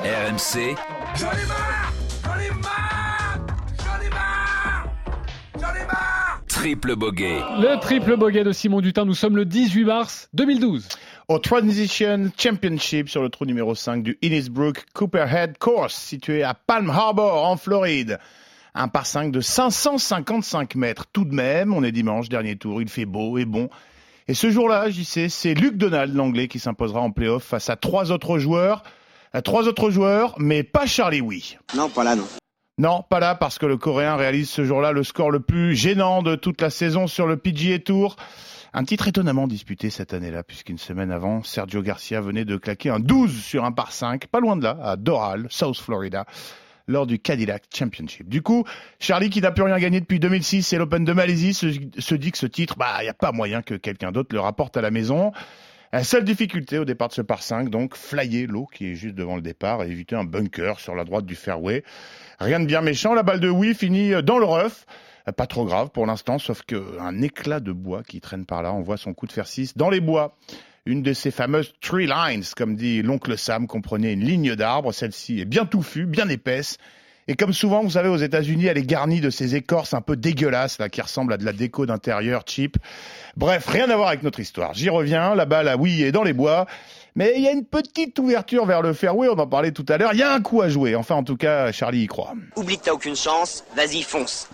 RMC. J'en ai marre J'en ai marre J'en ai marre J'en ai marre Triple bogey. Le triple bogey de Simon Dutin, nous sommes le 18 mars 2012. Au Transition Championship sur le trou numéro 5 du Innisbrook Cooperhead Course, situé à Palm Harbor en Floride. Un par 5 de 555 mètres tout de même. On est dimanche, dernier tour, il fait beau et bon. Et ce jour-là, j'y sais, c'est Luke Donald, l'anglais, qui s'imposera en playoff face à trois autres joueurs. Trois autres joueurs, mais pas Charlie Wee. Non, pas là, non. Non, pas là, parce que le Coréen réalise ce jour-là le score le plus gênant de toute la saison sur le PGA Tour. Un titre étonnamment disputé cette année-là, puisqu'une semaine avant, Sergio Garcia venait de claquer un 12 sur un par 5, pas loin de là, à Doral, South Florida, lors du Cadillac Championship. Du coup, Charlie, qui n'a plus rien gagné depuis 2006 et l'Open de Malaisie, se, se dit que ce titre, bah, il n'y a pas moyen que quelqu'un d'autre le rapporte à la maison. La seule difficulté au départ de ce par 5, donc, flyer l'eau qui est juste devant le départ et éviter un bunker sur la droite du fairway. Rien de bien méchant, la balle de Wii finit dans le rough. Pas trop grave pour l'instant, sauf qu'un éclat de bois qui traîne par là, on voit son coup de fer 6 dans les bois. Une de ces fameuses tree lines, comme dit l'oncle Sam, comprenait une ligne d'arbres. Celle-ci est bien touffue, bien épaisse. Et comme souvent, vous savez, aux États-Unis, elle est garnie de ces écorces un peu dégueulasses, là, qui ressemblent à de la déco d'intérieur cheap. Bref, rien à voir avec notre histoire. J'y reviens, la balle, ah oui, est dans les bois. Mais il y a une petite ouverture vers le fairway, on en parlait tout à l'heure. Il y a un coup à jouer. Enfin, en tout cas, Charlie y croit. Oublie que t'as aucune chance, vas-y, fonce.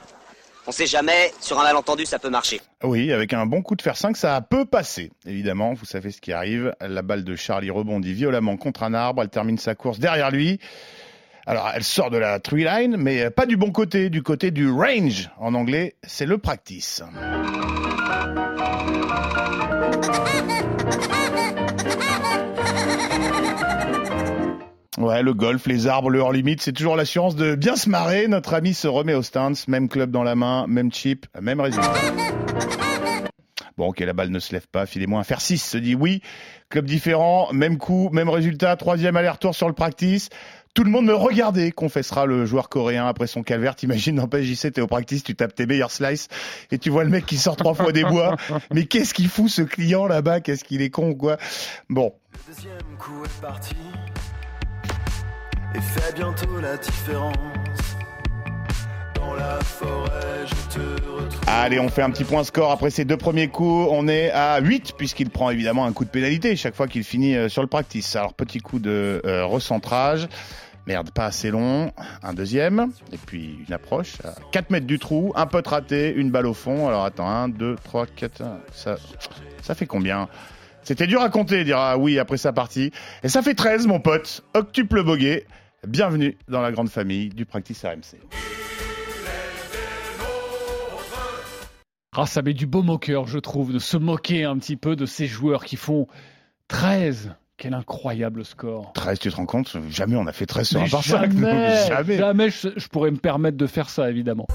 On sait jamais, sur un malentendu, ça peut marcher. Oui, avec un bon coup de fer 5, ça peut passer. Évidemment, vous savez ce qui arrive. La balle de Charlie rebondit violemment contre un arbre. Elle termine sa course derrière lui. Alors, elle sort de la tree line, mais pas du bon côté, du côté du range. En anglais, c'est le practice. Ouais, le golf, les arbres, le hors limite, c'est toujours l'assurance de bien se marrer. Notre ami se remet au stance, même club dans la main, même chip, même résultat. Bon, ok, la balle ne se lève pas, filez-moi un faire 6, se dit oui. Club différent, même coup, même résultat, troisième aller-retour sur le practice. Tout le monde me regardait, confessera le joueur coréen après son calvaire. T'imagines, n'empêche, JC, t'es au practice, tu tapes tes meilleurs slices et tu vois le mec qui sort trois fois des bois. Mais qu'est-ce qu'il fout ce client là-bas? Qu'est-ce qu'il est con quoi? Bon. Le deuxième coup est parti et fait bientôt la différence. Allez, on fait un petit point score après ces deux premiers coups. On est à 8 puisqu'il prend évidemment un coup de pénalité chaque fois qu'il finit euh, sur le practice. Alors petit coup de euh, recentrage. Merde, pas assez long. Un deuxième. Et puis une approche. À 4 mètres du trou. Un peu raté. Une balle au fond. Alors attends. 1, 2, 3, 4. Ça, ça fait combien? C'était dur à compter, dira oui après sa partie. Et ça fait 13, mon pote. Octuple boguet. Bienvenue dans la grande famille du Practice RMC. Ah, ça met du beau moqueur, je trouve, de se moquer un petit peu de ces joueurs qui font 13. Quel incroyable score. 13, tu te rends compte Jamais on a fait 13 sur un par 5. jamais, Jamais. jamais je, je pourrais me permettre de faire ça, évidemment.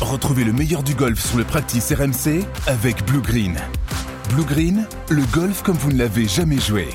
Retrouvez le meilleur du golf sur le practice RMC avec Blue Green. Blue Green, le golf comme vous ne l'avez jamais joué.